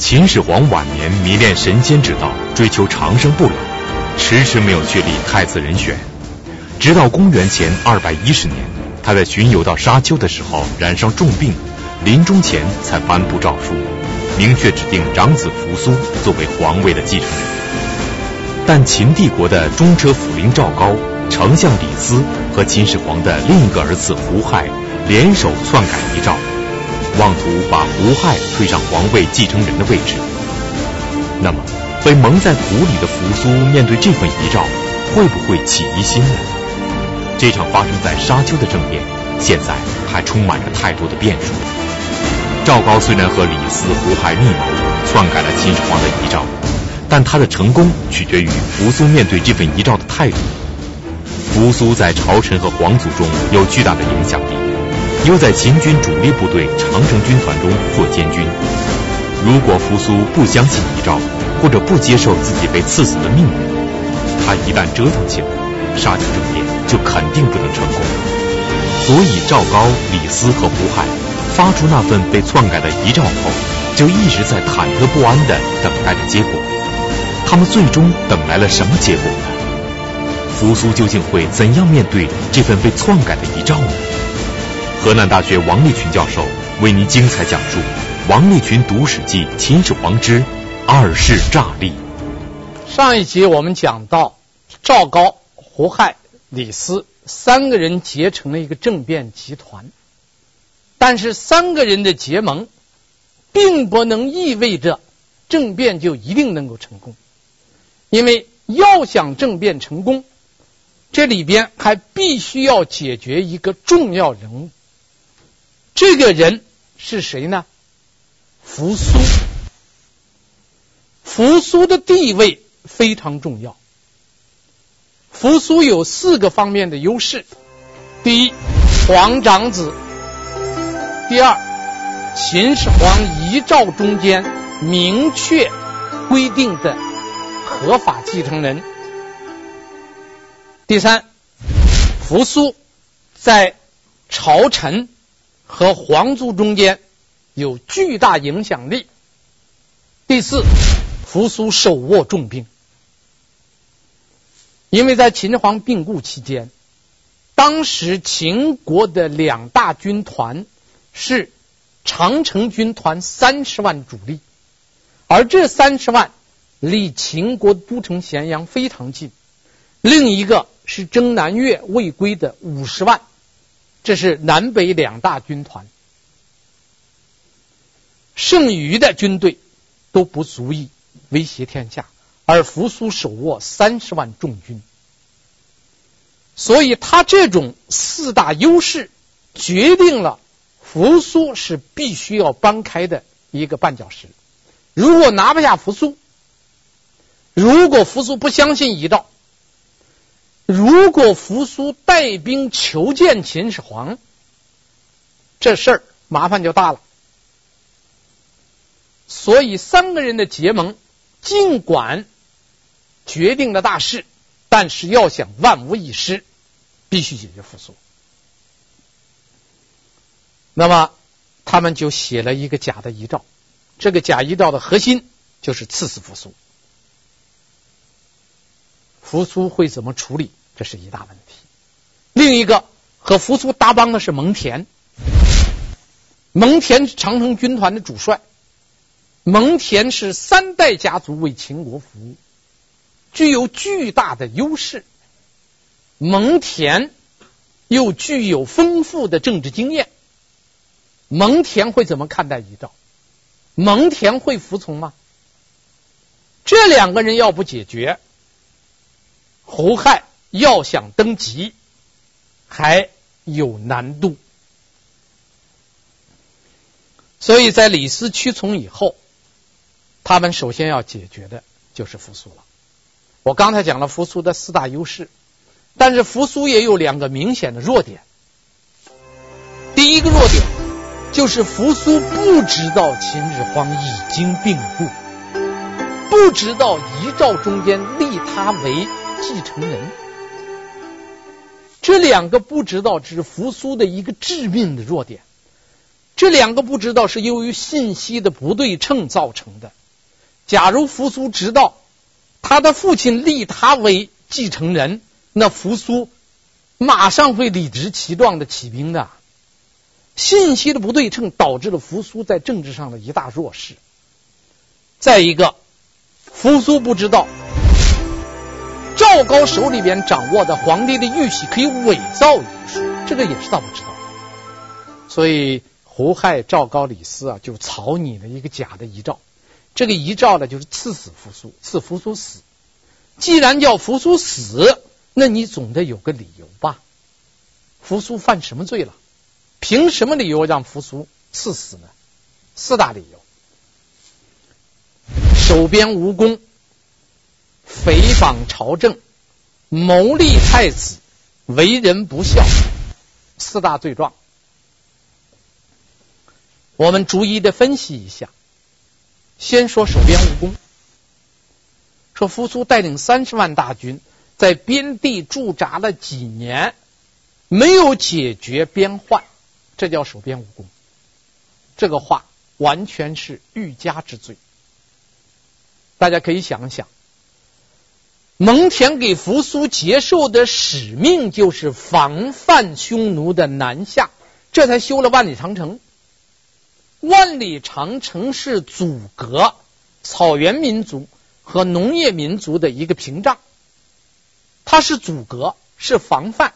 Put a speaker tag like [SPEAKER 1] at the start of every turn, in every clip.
[SPEAKER 1] 秦始皇晚年迷恋神仙之道，追求长生不老，迟迟没有确立太子人选。直到公元前二百一十年，他在巡游到沙丘的时候染上重病，临终前才颁布诏书，明确指定长子扶苏作为皇位的继承人。但秦帝国的中车辅领赵高、丞相李斯和秦始皇的另一个儿子胡亥联手篡改遗诏。妄图把胡亥推上皇位继承人的位置，那么被蒙在鼓里的扶苏面对这份遗诏，会不会起疑心呢？这场发生在沙丘的政变，现在还充满着太多的变数。赵高虽然和李斯、胡亥密谋篡改了秦始皇的遗诏，但他的成功取决于扶苏面对这份遗诏的态度。扶苏在朝臣和皇族中有巨大的影响力。又在秦军主力部队长城军团中做监军。如果扶苏不相信遗诏，或者不接受自己被赐死的命运，他一旦折腾起来，沙丘政变就肯定不能成功。所以赵高、李斯和胡亥发出那份被篡改的遗诏后，就一直在忐忑不安地等待着结果。他们最终等来了什么结果呢？扶苏究竟会怎样面对这份被篡改的遗诏呢？河南大学王立群教授为您精彩讲述《王立群读史记·秦始皇之二世诈立》。
[SPEAKER 2] 上一集我们讲到，赵高、胡亥、李斯三个人结成了一个政变集团，但是三个人的结盟，并不能意味着政变就一定能够成功，因为要想政变成功，这里边还必须要解决一个重要人物。这个人是谁呢？扶苏。扶苏的地位非常重要。扶苏有四个方面的优势：第一，皇长子；第二，秦始皇遗诏中间明确规定的合法继承人；第三，扶苏在朝臣。和皇族中间有巨大影响力。第四，扶苏手握重兵，因为在秦始皇病故期间，当时秦国的两大军团是长城军团三十万主力，而这三十万离秦国都城咸阳非常近；另一个是征南越未归的五十万。这是南北两大军团，剩余的军队都不足以威胁天下，而扶苏手握三十万重军，所以他这种四大优势决定了扶苏是必须要搬开的一个绊脚石。如果拿不下扶苏，如果扶苏不相信遗诏。如果扶苏带兵求见秦始皇，这事儿麻烦就大了。所以三个人的结盟，尽管决定了大事，但是要想万无一失，必须解决扶苏。那么他们就写了一个假的遗诏，这个假遗诏的核心就是赐死扶苏。扶苏会怎么处理？这是一大问题。另一个和扶苏搭帮的是蒙恬，蒙恬是长城军团的主帅，蒙恬是三代家族为秦国服务，具有巨大的优势。蒙恬又具有丰富的政治经验，蒙恬会怎么看待遗诏？蒙恬会服从吗？这两个人要不解决，胡亥。要想登基，还有难度。所以在李斯屈从以后，他们首先要解决的就是扶苏了。我刚才讲了扶苏的四大优势，但是扶苏也有两个明显的弱点。第一个弱点就是扶苏不知道秦始皇已经病故，不知道遗诏中间立他为继承人。这两个不知道，是扶苏的一个致命的弱点。这两个不知道是由于信息的不对称造成的。假如扶苏知道他的父亲立他为继承人，那扶苏马上会理直气壮的起兵的。信息的不对称导致了扶苏在政治上的一大弱势。再一个，扶苏不知道赵高手里边掌握的皇帝的玉玺可以伪造遗书，这个也是他不知道的。所以胡亥、赵高、李斯啊，就草拟了一个假的遗诏。这个遗诏呢，就是赐死扶苏，赐扶苏死。既然叫扶苏死，那你总得有个理由吧？扶苏犯什么罪了？凭什么理由让扶苏赐死呢？四大理由：守边无功、诽谤朝政、谋立太子、为人不孝。四大罪状，我们逐一的分析一下。先说守边无功，说扶苏带领三十万大军在边地驻扎了几年，没有解决边患。这叫守边无功，这个话完全是欲加之罪。大家可以想想，蒙恬给扶苏接受的使命就是防范匈奴的南下，这才修了万里长城。万里长城是阻隔草原民族和农业民族的一个屏障，它是阻隔，是防范，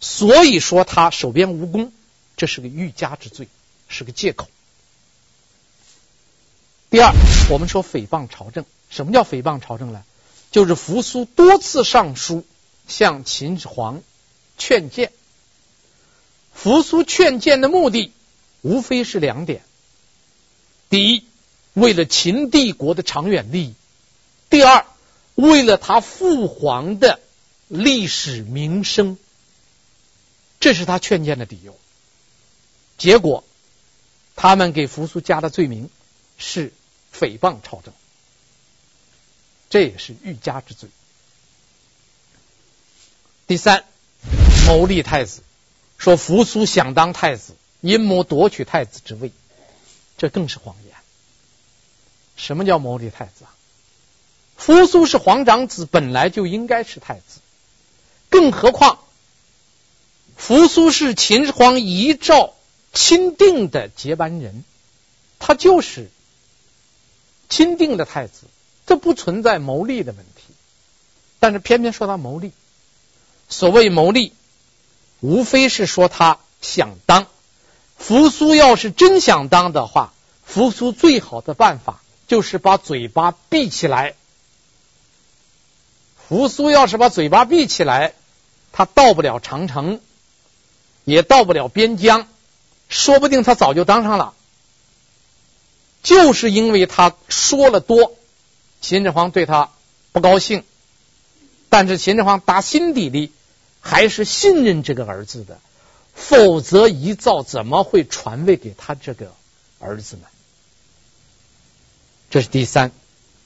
[SPEAKER 2] 所以说他守边无功。这是个欲加之罪，是个借口。第二，我们说诽谤朝政，什么叫诽谤朝政呢？就是扶苏多次上书向秦始皇劝谏。扶苏劝谏的目的无非是两点：第一，为了秦帝国的长远利益；第二，为了他父皇的历史名声。这是他劝谏的理由。结果，他们给扶苏加的罪名是诽谤朝政，这也是欲加之罪。第三，谋立太子，说扶苏想当太子，阴谋夺取太子之位，这更是谎言。什么叫谋立太子啊？扶苏是皇长子，本来就应该是太子，更何况扶苏是秦始皇遗诏。钦定的接班人，他就是钦定的太子，这不存在谋利的问题。但是偏偏说他谋利，所谓谋利，无非是说他想当。扶苏要是真想当的话，扶苏最好的办法就是把嘴巴闭起来。扶苏要是把嘴巴闭起来，他到不了长城，也到不了边疆。说不定他早就当上了，就是因为他说了多，秦始皇对他不高兴，但是秦始皇打心底里还是信任这个儿子的，否则遗诏怎么会传位给他这个儿子呢？这是第三，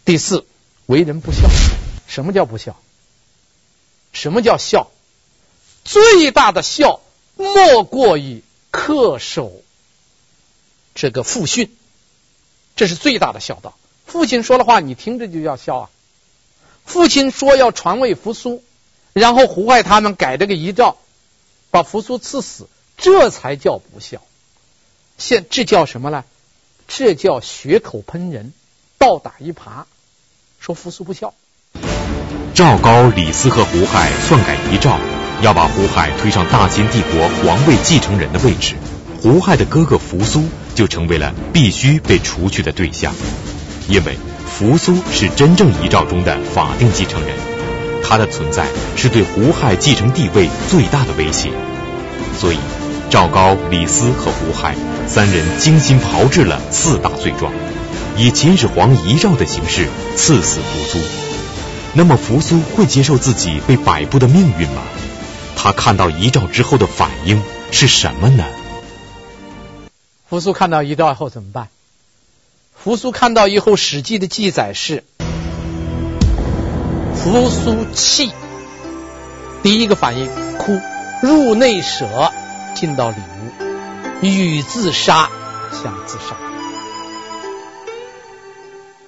[SPEAKER 2] 第四，为人不孝。什么叫不孝？什么叫孝？最大的孝莫过于。恪守这个父训，这是最大的孝道。父亲说的话，你听着就要笑啊。父亲说要传位扶苏，然后胡亥他们改这个遗诏，把扶苏赐死，这才叫不孝。现这叫什么呢？这叫血口喷人，倒打一耙，说扶苏不孝。
[SPEAKER 1] 赵高、李斯和胡亥篡改遗诏。要把胡亥推上大秦帝国皇位继承人的位置，胡亥的哥哥扶苏就成为了必须被除去的对象，因为扶苏是真正遗诏中的法定继承人，他的存在是对胡亥继承地位最大的威胁，所以赵高、李斯和胡亥三人精心炮制了四大罪状，以秦始皇遗诏的形式赐死扶苏。那么扶苏会接受自己被摆布的命运吗？他看到遗诏之后的反应是什么呢？
[SPEAKER 2] 扶苏看到遗诏后怎么办？扶苏看到以后，《史记》的记载是：扶苏泣，第一个反应哭，入内舍，进到里屋。欲自杀想自杀。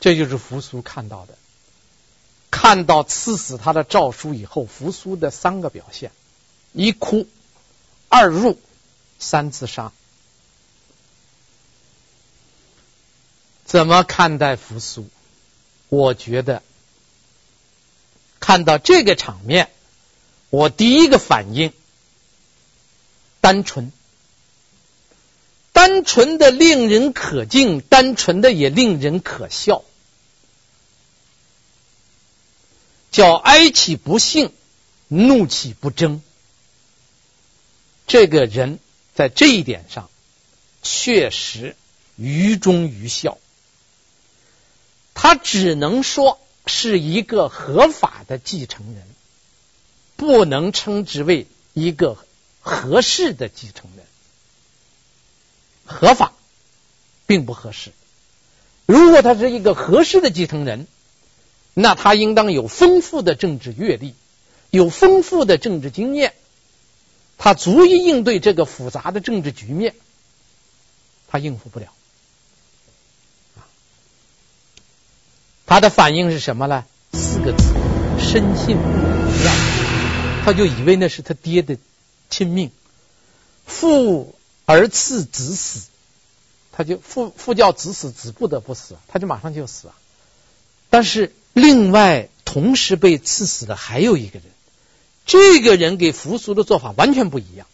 [SPEAKER 2] 这就是扶苏看到的，看到赐死他的诏书以后，扶苏的三个表现：一哭，二入，三自杀。怎么看待扶苏？我觉得看到这个场面，我第一个反应单纯，单纯的令人可敬，单纯的也令人可笑，叫哀其不幸，怒其不争。这个人在这一点上确实愚忠愚孝。他只能说是一个合法的继承人，不能称之为一个合适的继承人。合法并不合适。如果他是一个合适的继承人，那他应当有丰富的政治阅历，有丰富的政治经验，他足以应对这个复杂的政治局面。他应付不了。他的反应是什么呢？四个字：深信不疑。他就以为那是他爹的亲命，父而赐子死，他就父父叫子死，子不得不死，他就马上就死了。但是另外同时被赐死的还有一个人，这个人给扶苏的做法完全不一样。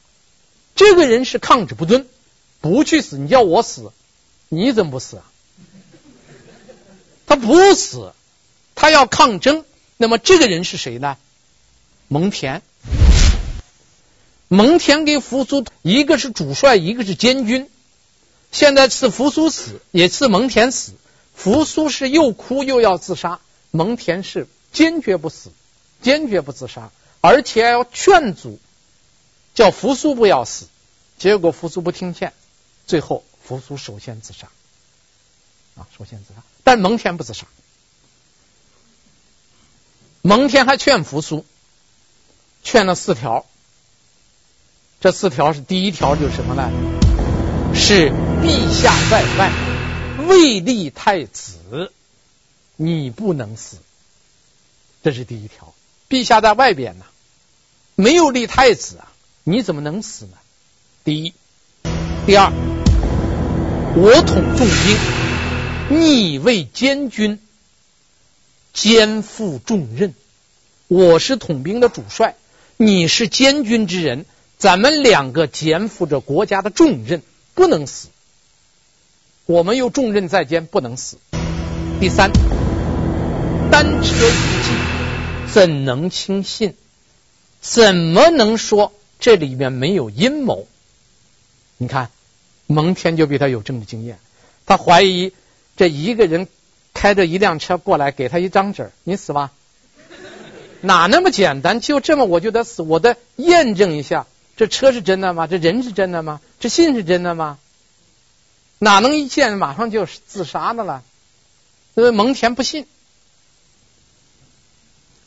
[SPEAKER 2] 这个人是抗旨不遵，不去死，你叫我死，你怎么不死啊？他不死，他要抗争。那么这个人是谁呢？蒙恬。蒙恬跟扶苏，一个是主帅，一个是监军。现在是扶苏死，也是蒙恬死。扶苏是又哭又要自杀，蒙恬是坚决不死，坚决不自杀，而且要劝阻，叫扶苏不要死。结果扶苏不听劝，最后扶苏首先自杀。啊，首先自杀。但蒙恬不自杀，蒙恬还劝扶苏，劝了四条。这四条是第一条就是什么呢？是陛下在外，未立太子，你不能死。这是第一条。陛下在外边呢，没有立太子啊，你怎么能死呢？第一，第二，我统重兵。你为监军，肩负重任。我是统兵的主帅，你是监军之人，咱们两个肩负着国家的重任，不能死。我们有重任在肩，不能死。第三，单车一骑，怎能轻信？怎么能说这里面没有阴谋？你看，蒙恬就比他有政治经验，他怀疑。这一个人开着一辆车过来，给他一张纸，你死吧？哪那么简单？就这么我就得死？我得验证一下，这车是真的吗？这人是真的吗？这信是真的吗？哪能一见马上就自杀的了？因为蒙恬不信。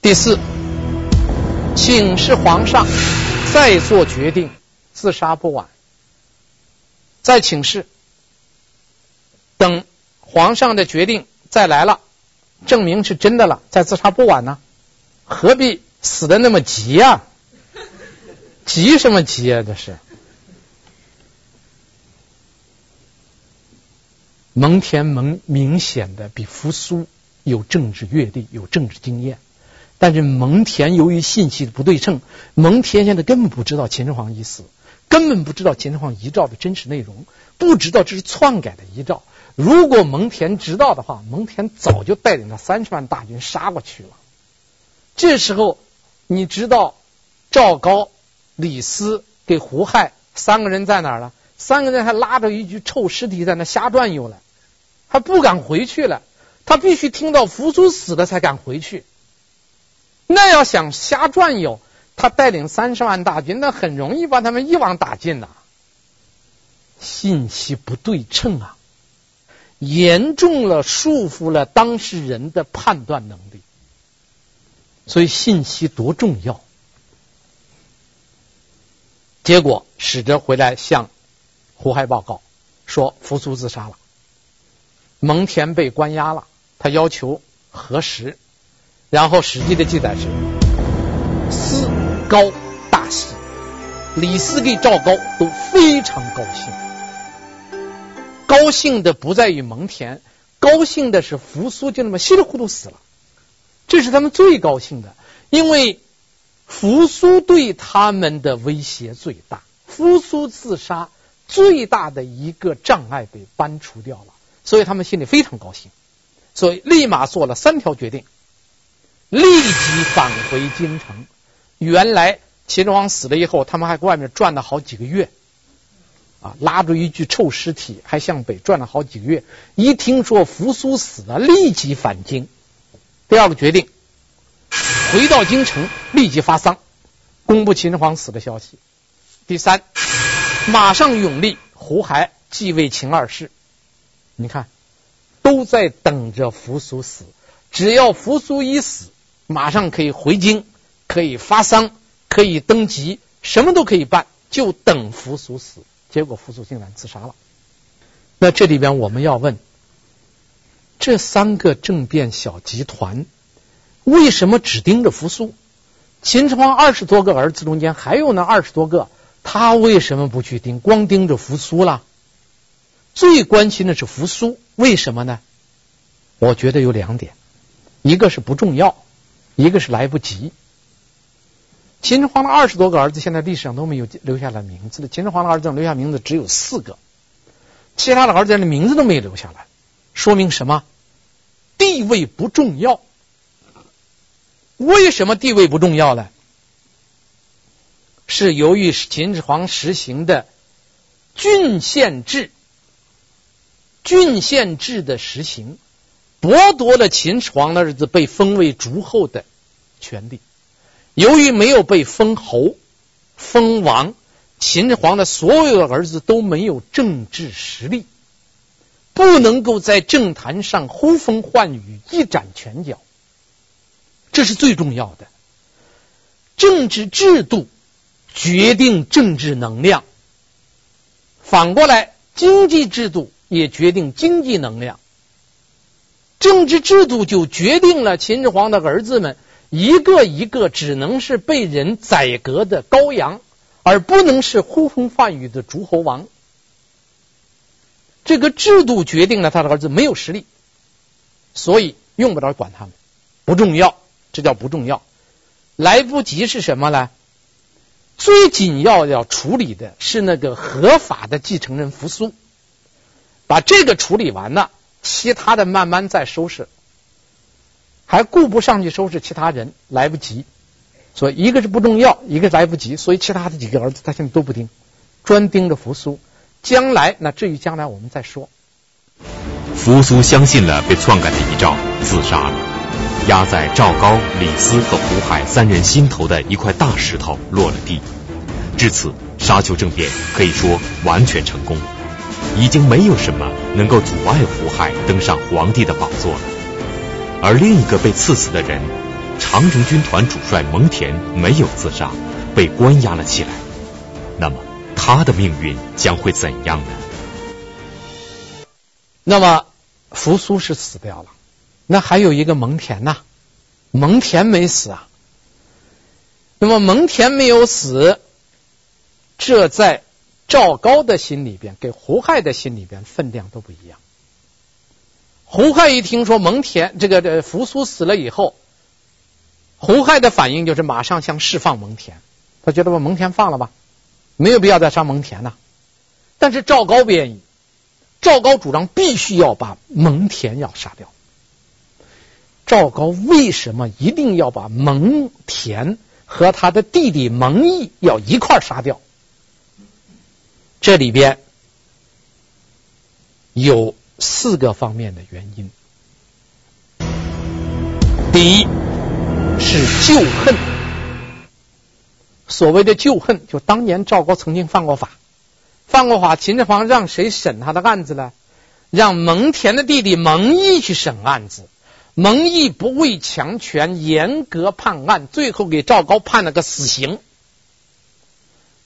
[SPEAKER 2] 第四，请示皇上再做决定，自杀不晚。再请示，等。皇上的决定再来了，证明是真的了，再自杀不晚呢？何必死的那么急啊？急什么急啊？这是蒙恬蒙明显的比扶苏有政治阅历，有政治经验，但是蒙恬由于信息的不对称，蒙恬现在根本不知道秦始皇已死，根本不知道秦始皇遗诏的真实内容，不知道这是篡改的遗诏。如果蒙恬知道的话，蒙恬早就带领着三十万大军杀过去了。这时候，你知道赵高、李斯给胡亥三个人在哪儿了？三个人还拉着一具臭尸体在那瞎转悠了，还不敢回去了。他必须听到扶苏死了才敢回去。那要想瞎转悠，他带领三十万大军，那很容易把他们一网打尽呐。信息不对称啊！严重了，束缚了当事人的判断能力。所以信息多重要。结果使者回来向胡亥报告说扶苏自杀了，蒙恬被关押了，他要求核实，然后史记的记载是司高大喜，李斯给赵高都非常高兴，高兴的不在于蒙恬，高兴的是扶苏就那么稀里糊涂死了，这是他们最高兴的，因为扶苏对他们的威胁最大，扶苏自杀。最大的一个障碍被搬除掉了，所以他们心里非常高兴，所以立马做了三条决定，立即返回京城。原来秦始皇死了以后，他们还在外面转了好几个月，啊，拉着一具臭尸体还向北转了好几个月。一听说扶苏死了，立即返京。第二个决定，回到京城立即发丧，公布秦始皇死的消息。第三。马上拥立胡亥继位秦二世，你看都在等着扶苏死。只要扶苏一死，马上可以回京，可以发丧，可以登基，什么都可以办，就等扶苏死。结果扶苏竟然自杀了。那这里边我们要问：这三个政变小集团为什么只盯着扶苏？秦始皇二十多个儿子中间还有那二十多个。他为什么不去盯？光盯着扶苏了？最关心的是扶苏，为什么呢？我觉得有两点，一个是不重要，一个是来不及。秦始皇的二十多个儿子，现在历史上都没有留下来名字的。秦始皇的儿子留下名字只有四个，其他的儿子的名字都没有留下来，说明什么？地位不重要。为什么地位不重要呢？是由于秦始皇实行的郡县制，郡县制的实行剥夺了秦始皇的儿子被封为诸侯的权利。由于没有被封侯、封王，秦始皇的所有的儿子都没有政治实力，不能够在政坛上呼风唤雨、一展拳脚。这是最重要的政治制度。决定政治能量，反过来，经济制度也决定经济能量。政治制度就决定了秦始皇的儿子们一个一个只能是被人宰割的羔羊，而不能是呼风唤雨的诸侯王。这个制度决定了他的儿子没有实力，所以用不着管他们，不重要，这叫不重要。来不及是什么呢？最紧要要处理的是那个合法的继承人扶苏，把这个处理完了，其他的慢慢再收拾，还顾不上去收拾其他人，来不及。所以一个是不重要，一个来不及，所以其他的几个儿子他现在都不盯，专盯着扶苏。将来那至于将来我们再说。
[SPEAKER 1] 扶苏相信了被篡改的遗诏，自杀了。压在赵高、李斯和胡亥三人心头的一块大石头落了地。至此，沙丘政变可以说完全成功，已经没有什么能够阻碍胡亥登上皇帝的宝座了。而另一个被赐死的人，长城军团主帅蒙恬没有自杀，被关押了起来。那么，他的命运将会怎样呢？
[SPEAKER 2] 那么，扶苏是死掉了。那还有一个蒙恬呐，蒙恬没死啊。那么蒙恬没有死，这在赵高的心里边，给胡亥的心里边分量都不一样。胡亥一听说蒙恬这个这扶苏死了以后，胡亥的反应就是马上想释放蒙恬，他觉得把蒙恬放了吧，没有必要再杀蒙恬呐。但是赵高不愿意，赵高主张必须要把蒙恬要杀掉。赵高为什么一定要把蒙恬和他的弟弟蒙毅要一块杀掉？这里边有四个方面的原因。第一是旧恨，所谓的旧恨，就当年赵高曾经犯过法，犯过法，秦始皇让谁审他的案子呢？让蒙恬的弟弟蒙毅去审案子。蒙毅不畏强权，严格判案，最后给赵高判了个死刑。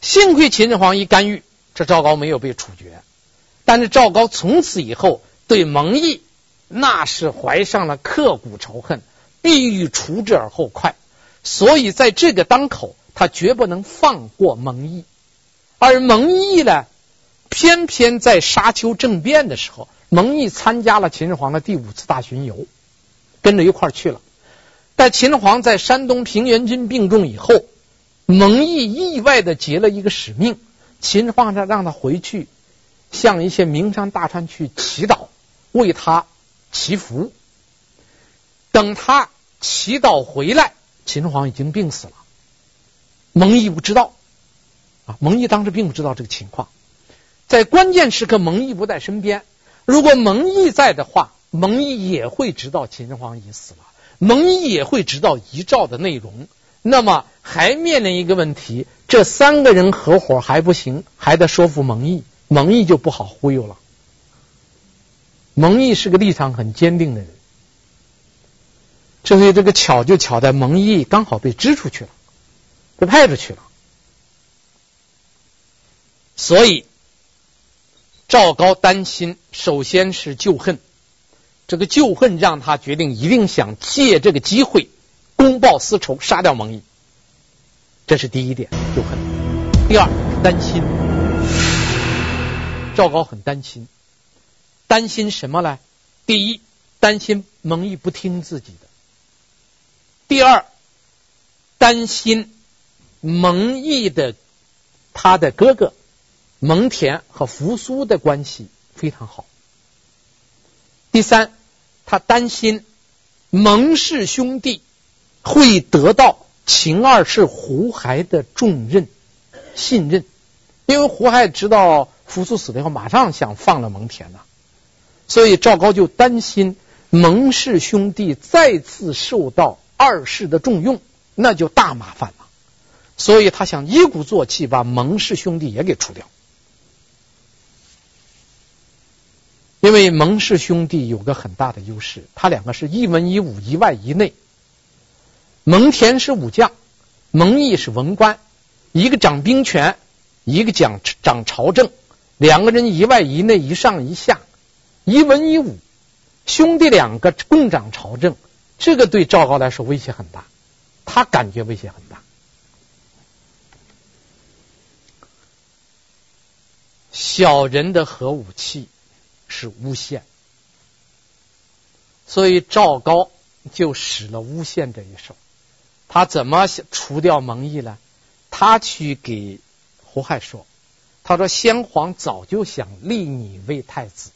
[SPEAKER 2] 幸亏秦始皇一干预，这赵高没有被处决，但是赵高从此以后对蒙毅那是怀上了刻骨仇恨，必欲除之而后快。所以在这个当口，他绝不能放过蒙毅。而蒙毅呢，偏偏在沙丘政变的时候，蒙毅参加了秦始皇的第五次大巡游，跟着一块去了。在秦始皇在山东平原君病重以后，蒙毅意外的接了一个使命，秦始皇让他回去向一些名山大川去祈祷，为他祈福。等他祈祷回来，秦始皇已经病死了。蒙毅不知道啊，蒙毅当时并不知道这个情况。在关键时刻，蒙毅不在身边。如果蒙毅在的话，蒙毅也会知道秦始皇已死了。蒙毅也会知道遗诏的内容，那么还面临一个问题：这三个人合伙还不行，还得说服蒙毅，蒙毅就不好忽悠了。蒙毅是个立场很坚定的人，所以这个巧就巧在蒙毅刚好被支出去了，被派出去了，所以赵高担心，首先是旧恨。这个旧恨让他决定一定想借这个机会公报私仇，杀掉蒙毅。这是第一点，旧恨。第二，担心。赵高很担心，担心什么呢？第一，担心蒙毅不听自己的；第二，担心蒙毅的他的哥哥蒙恬和扶苏的关系非常好；第三。他担心蒙氏兄弟会得到秦二世胡亥的重任信任，因为胡亥知道扶苏死了以后，马上想放了蒙恬呐，所以赵高就担心蒙氏兄弟再次受到二世的重用，那就大麻烦了，所以他想一鼓作气把蒙氏兄弟也给除掉。因为蒙氏兄弟有个很大的优势，他两个是一文一武，一外一内。蒙恬是武将，蒙毅是文官，一个掌兵权，一个讲掌朝政，两个人一外一内，一上一下，一文一武，兄弟两个共掌朝政，这个对赵高来说威胁很大，他感觉威胁很大。小人的核武器。是诬陷，所以赵高就使了诬陷这一手。他怎么除掉蒙毅呢？他去给胡亥说：“他说先皇早就想立你为太子，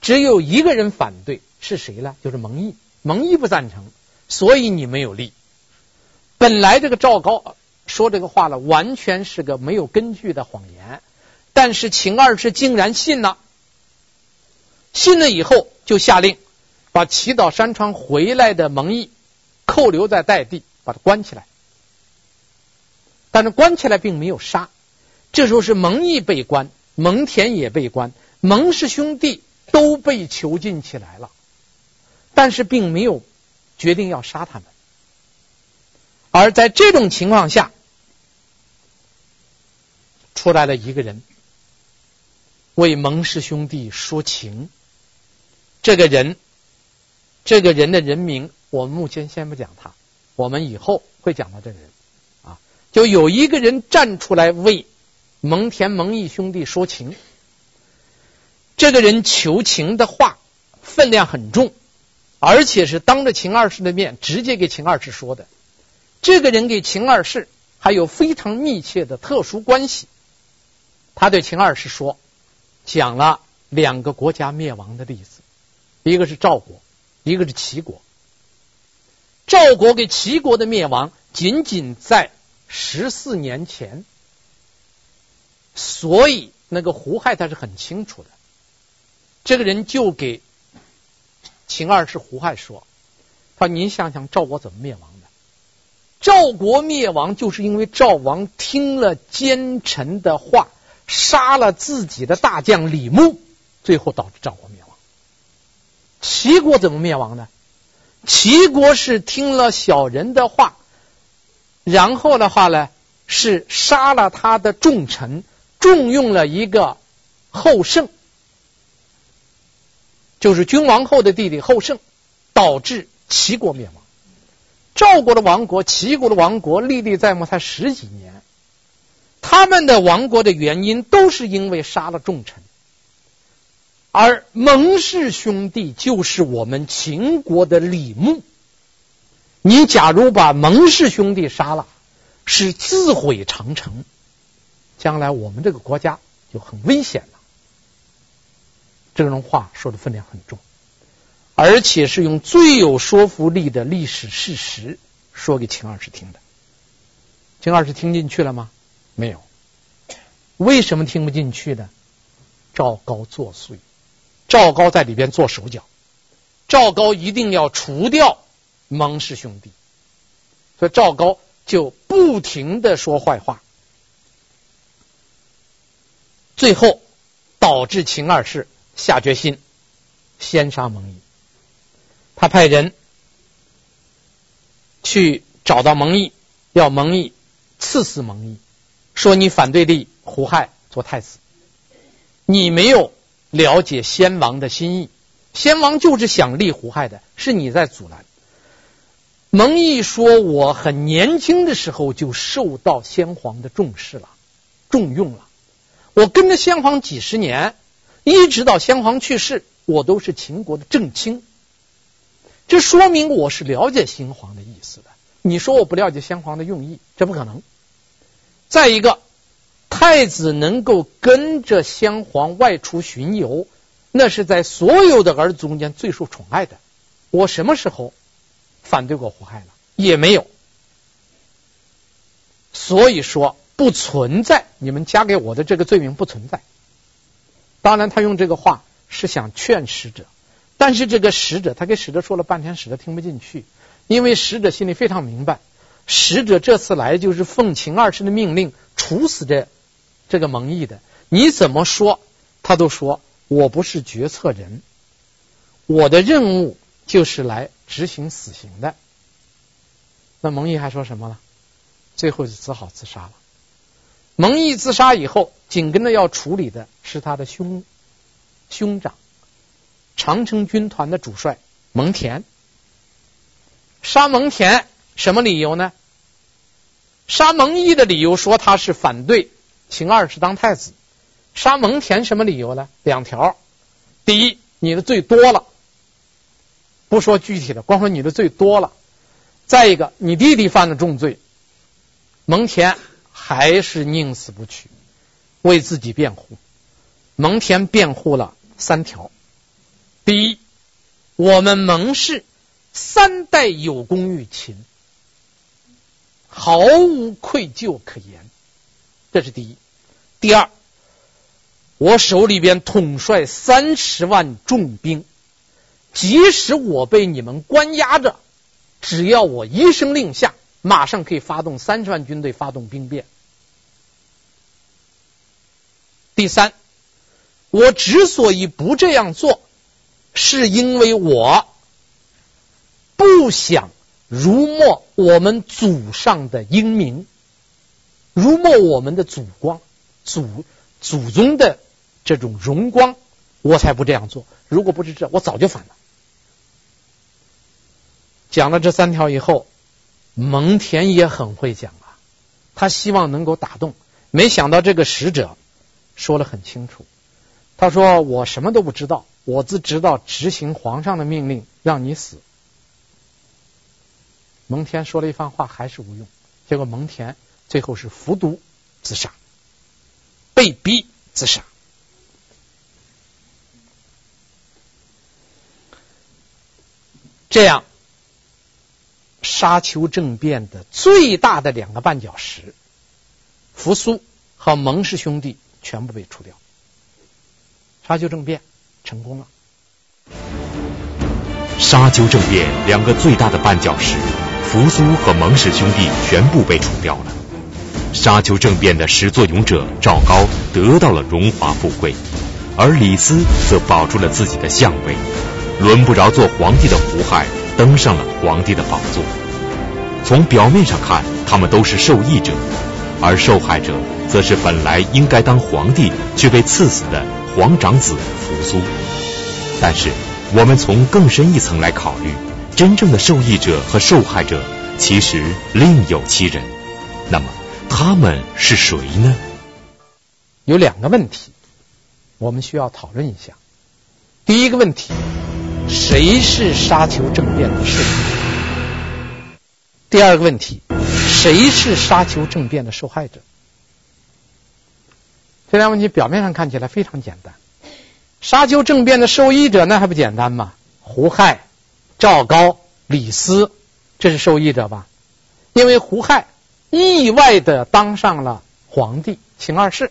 [SPEAKER 2] 只有一个人反对，是谁呢？就是蒙毅。蒙毅不赞成，所以你没有立。本来这个赵高说这个话了，完全是个没有根据的谎言。但是秦二世竟然信了。”信了以后，就下令把祈祷山川回来的蒙毅扣留在代地，把他关起来。但是关起来并没有杀。这时候是蒙毅被关，蒙恬也被关，蒙氏兄弟都被囚禁起来了，但是并没有决定要杀他们。而在这种情况下，出来了一个人为蒙氏兄弟说情。这个人，这个人的人名，我们目前先不讲他，我们以后会讲到这个人啊。就有一个人站出来为蒙恬、蒙毅兄弟说情，这个人求情的话分量很重，而且是当着秦二世的面直接给秦二世说的。这个人给秦二世还有非常密切的特殊关系，他对秦二世说，讲了两个国家灭亡的例子。一个是赵国，一个是齐国。赵国给齐国的灭亡仅仅在十四年前，所以那个胡亥他是很清楚的。这个人就给秦二世胡亥说：“他说您想想赵国怎么灭亡的？赵国灭亡就是因为赵王听了奸臣的话，杀了自己的大将李牧，最后导致赵国灭亡。”齐国怎么灭亡呢？齐国是听了小人的话，然后的话呢，是杀了他的重臣，重用了一个后胜，就是君王后的弟弟后胜，导致齐国灭亡。赵国的亡国，齐国的亡国历历在目，才十几年。他们的亡国的原因都是因为杀了重臣，而蒙氏兄弟就是我们秦国的李牧。你假如把蒙氏兄弟杀了，是自毁长城，将来我们这个国家就很危险了。这种话说的分量很重。而且是用最有说服力的历史事实说给秦二世听的。秦二世听进去了吗？没有。为什么听不进去呢？赵高作祟，赵高在里边做手脚，赵高一定要除掉蒙氏兄弟，所以赵高就不停的说坏话，最后导致秦二世下决心先杀蒙毅。他派人去找到蒙毅，要蒙毅赐死蒙毅，说你反对立胡亥做太子，你没有了解先王的心意，先王就是想立胡亥的，是你在阻拦。蒙毅说：“我很年轻的时候就受到先皇的重视了，重用了，我跟着先皇几十年，一直到先皇去世，我都是秦国的正卿。”这说明我是了解先皇的意思的。你说我不了解先皇的用意，这不可能。再一个，太子能够跟着先皇外出巡游，那是在所有的儿子中间最受宠爱的。我什么时候反对过胡亥了？也没有。所以说不存在，你们加给我的这个罪名不存在。当然，他用这个话是想劝使者。但是这个使者，他给使者说了半天，使者听不进去，因为使者心里非常明白，使者这次来就是奉秦二世的命令处死这这个蒙毅的。你怎么说，他都说我不是决策人，我的任务就是来执行死刑的。那蒙毅还说什么了？最后就只好自杀了。蒙毅自杀以后，紧跟着要处理的是他的兄兄长。长城军团的主帅蒙恬，杀蒙恬什么理由呢？杀蒙毅的理由说他是反对秦二世当太子。杀蒙恬什么理由呢？两条：第一，你的罪多了，不说具体的，光说你的罪多了；再一个，你弟弟犯了重罪。蒙恬还是宁死不屈，为自己辩护。蒙恬辩护了三条。第一，我们蒙氏三代有功于秦，毫无愧疚可言，这是第一。第二，我手里边统帅三十万重兵，即使我被你们关押着，只要我一声令下，马上可以发动三十万军队发动兵变。第三，我之所以不这样做。是因为我不想辱没我们祖上的英明，辱没我们的祖光、祖祖宗的这种荣光，我才不这样做。如果不是这，我早就反了。讲了这三条以后，蒙恬也很会讲啊，他希望能够打动，没想到这个使者说的很清楚，他说：“我什么都不知道。”我只知道执行皇上的命令，让你死。蒙恬说了一番话，还是无用。结果蒙恬最后是服毒自杀，被逼自杀。这样，沙丘政变的最大的两个绊脚石，扶苏和蒙氏兄弟全部被除掉。沙丘政变。成功了。
[SPEAKER 1] 沙丘政变两个最大的绊脚石，扶苏和蒙氏兄弟全部被除掉了。沙丘政变的始作俑者赵高得到了荣华富贵，而李斯则保住了自己的相位。轮不着做皇帝的胡亥登上了皇帝的宝座。从表面上看，他们都是受益者，而受害者则是本来应该当皇帝却被赐死的皇长子扶苏。但是，我们从更深一层来考虑，真正的受益者和受害者其实另有其人。那么，他们是谁呢？
[SPEAKER 2] 有两个问题，我们需要讨论一下。第一个问题，谁是沙丘政变的受益者？第二个问题，谁是沙丘政变的受害者？这两问题表面上看起来非常简单。沙丘政变的受益者那还不简单吗？胡亥、赵高、李斯，这是受益者吧？因为胡亥意外的当上了皇帝，秦二世；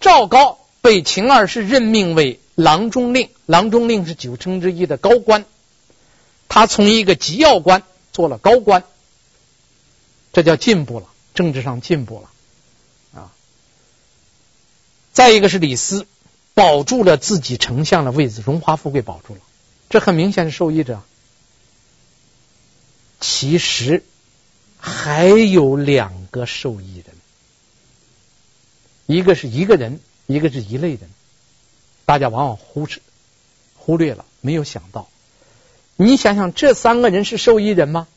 [SPEAKER 2] 赵高被秦二世任命为郎中令，郎中令是九卿之一的高官，他从一个机要官做了高官，这叫进步了，政治上进步了啊。再一个是李斯，保住了自己丞相的位置，荣华富贵保住了，这很明显是受益者。其实还有两个受益人，一个是一个人，一个是一类人。大家往往忽视、忽略了，没有想到。你想想，这三个人是受益人吗？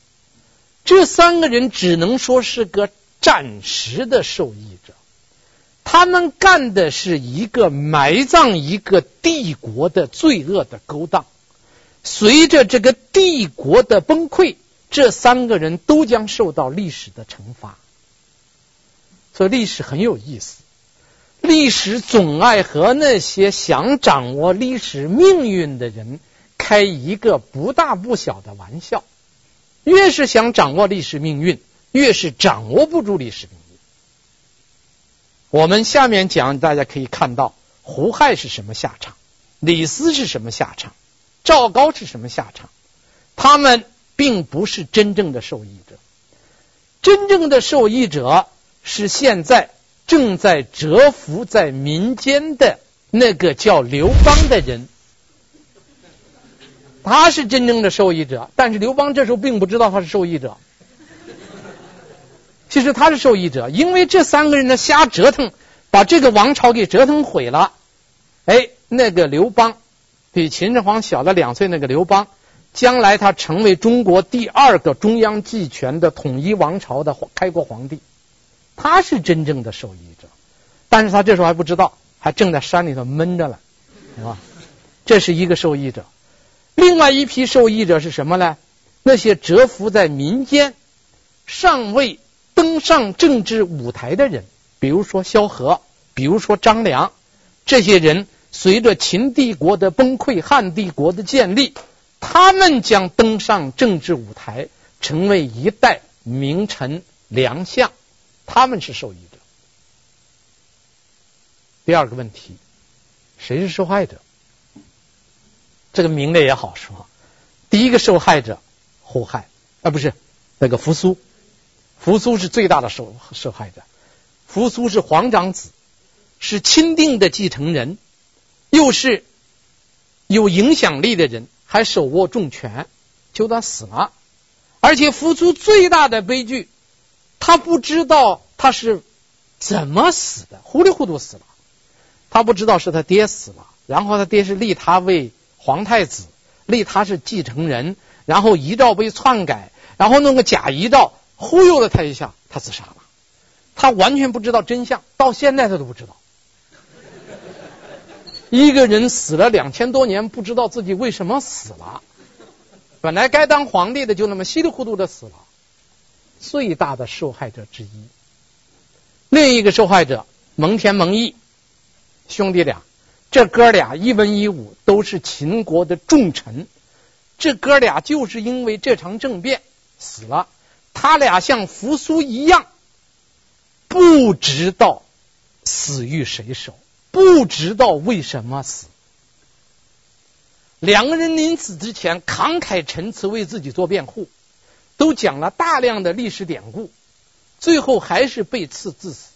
[SPEAKER 2] 这三个人只能说是个暂时的受益者。他们干的是一个埋葬一个帝国的罪恶的勾当。随着这个帝国的崩溃，这三个人都将受到历史的惩罚。所以历史很有意思。历史总爱和那些想掌握历史命运的人开一个不大不小的玩笑。越是想掌握历史命运，越是掌握不住历史命运。我们下面讲，大家可以看到胡亥是什么下场，李斯是什么下场，赵高是什么下场。他们并不是真正的受益者，真正的受益者是现在。正在蛰伏在民间的那个叫刘邦的人，他是真正的受益者。但是刘邦这时候并不知道他是受益者。其实他是受益者，因为这三个人的瞎折腾，把这个王朝给折腾毁了。哎，那个刘邦比秦始皇小了两岁，那个刘邦，将来他成为中国第二个中央集权的统一王朝的开国皇帝。他是真正的受益者，但是他这时候还不知道，还正在山里头闷着呢，是吧？这是一个受益者。另外一批受益者是什么呢？那些蛰伏在民间、尚未登上政治舞台的人，比如说萧何，比如说张良，这些人随着秦帝国的崩溃、汉帝国的建立，他们将登上政治舞台，成为一代名臣良相。他们是受益者。第二个问题，谁是受害者？这个明的也好说。第一个受害者胡亥啊，不是那个扶苏，扶苏是最大的受受害者。扶苏是皇长子，是钦定的继承人，又是有影响力的人，还手握重权，就他死了。而且扶苏最大的悲剧。他不知道他是怎么死的，糊里糊涂死了。他不知道是他爹死了，然后他爹是立他为皇太子，立他是继承人，然后遗诏被篡改，然后弄个假遗诏忽悠了他一下，他自杀了。他完全不知道真相，到现在他都不知道。一个人死了两千多年，不知道自己为什么死了。本来该当皇帝的，就那么稀里糊涂的死了。最大的受害者之一，另一个受害者蒙恬、蒙毅兄弟俩，这哥俩一文一武，都是秦国的重臣。这哥俩就是因为这场政变死了。他俩像扶苏一样，不知道死于谁手，不知道为什么死。两个人临死之前慷慨陈词，为自己做辩护。都讲了大量的历史典故，最后还是被刺致死。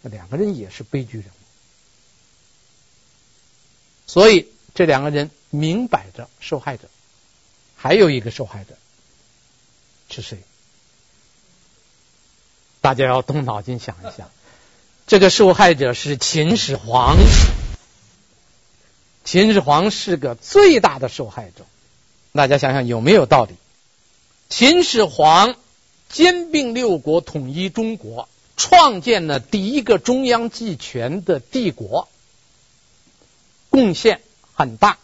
[SPEAKER 2] 两个人也是悲剧人物，所以这两个人明摆着受害者。还有一个受害者是谁？大家要动脑筋想一想，这个受害者是秦始皇，秦始皇是个最大的受害者。大家想想有没有道理？秦始皇兼并六国，统一中国，创建了第一个中央集权的帝国，贡献很大。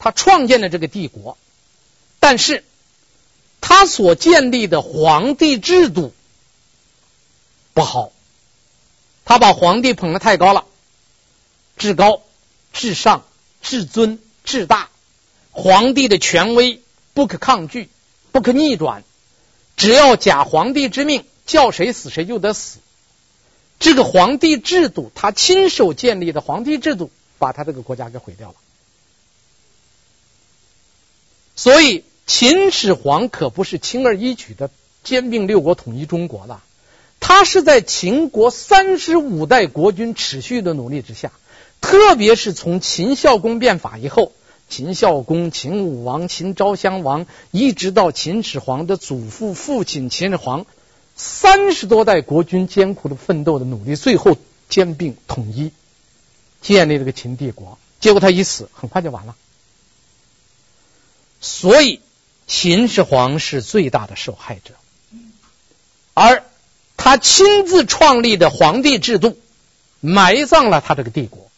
[SPEAKER 2] 他创建了这个帝国，但是他所建立的皇帝制度不好，他把皇帝捧得太高了，至高、至上、至尊、至大，皇帝的权威不可抗拒，不可逆转，只要假皇帝之命，叫谁死谁就得死。这个皇帝制度，他亲手建立的皇帝制度，把他这个国家给毁掉了。所以，秦始皇可不是轻而易举的兼并六国、统一中国了。他是在秦国三十五代国君持续的努力之下，特别是从秦孝公变法以后，秦孝公、秦武王、秦昭襄王，一直到秦始皇的祖父、父亲秦始皇，三十多代国君艰苦的奋斗的努力，最后兼并统一，建立了个秦帝国。结果他一死，很快就完了。所以，秦始皇是最大的受害者，而他亲自创立的皇帝制度，埋葬了他这个帝国。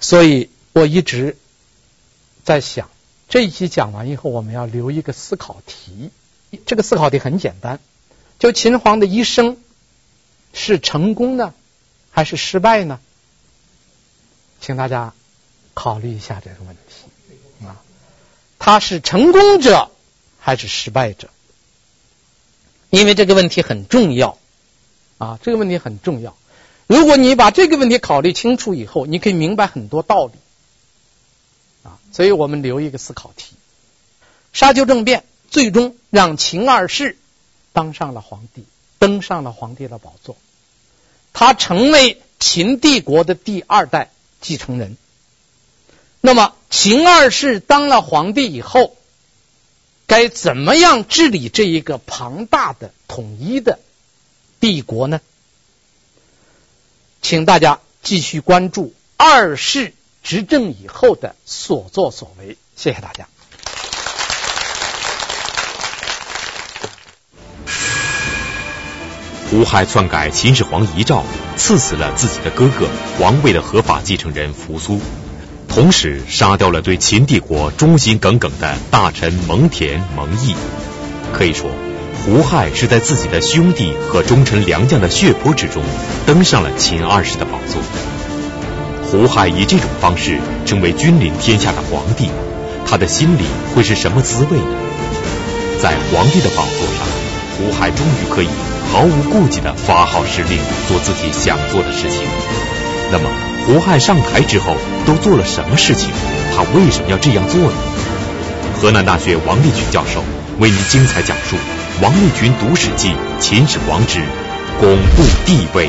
[SPEAKER 2] 所以我一直在想，这一期讲完以后，我们要留一个思考题。这个思考题很简单，就秦始皇的一生是成功呢，还是失败呢？请大家。考虑一下这个问题啊，他是成功者还是失败者？因为这个问题很重要啊，这个问题很重要。如果你把这个问题考虑清楚以后，你可以明白很多道理啊。所以我们留一个思考题：沙丘政变最终让秦二世当上了皇帝，登上了皇帝的宝座，他成为秦帝国的第二代继承人。那么，秦二世当了皇帝以后，该怎么样治理这一个庞大的统一的帝国呢？请大家继续关注二世执政以后的所作所为。谢谢大家。
[SPEAKER 1] 胡亥篡改秦始皇遗诏，赐死了自己的哥哥，皇位的合法继承人扶苏。同时杀掉了对秦帝国忠心耿耿的大臣蒙恬、蒙毅。可以说，胡亥是在自己的兄弟和忠臣良将的血泊之中登上了秦二世的宝座。胡亥以这种方式成为君临天下的皇帝，他的心里会是什么滋味呢？在皇帝的宝座上，胡亥终于可以毫无顾忌地发号施令，做自己想做的事情。那么，胡亥上台之后都做了什么事情？他为什么要这样做呢？河南大学王立群教授为您精彩讲述《王立群读史记·秦始皇之巩固帝位》。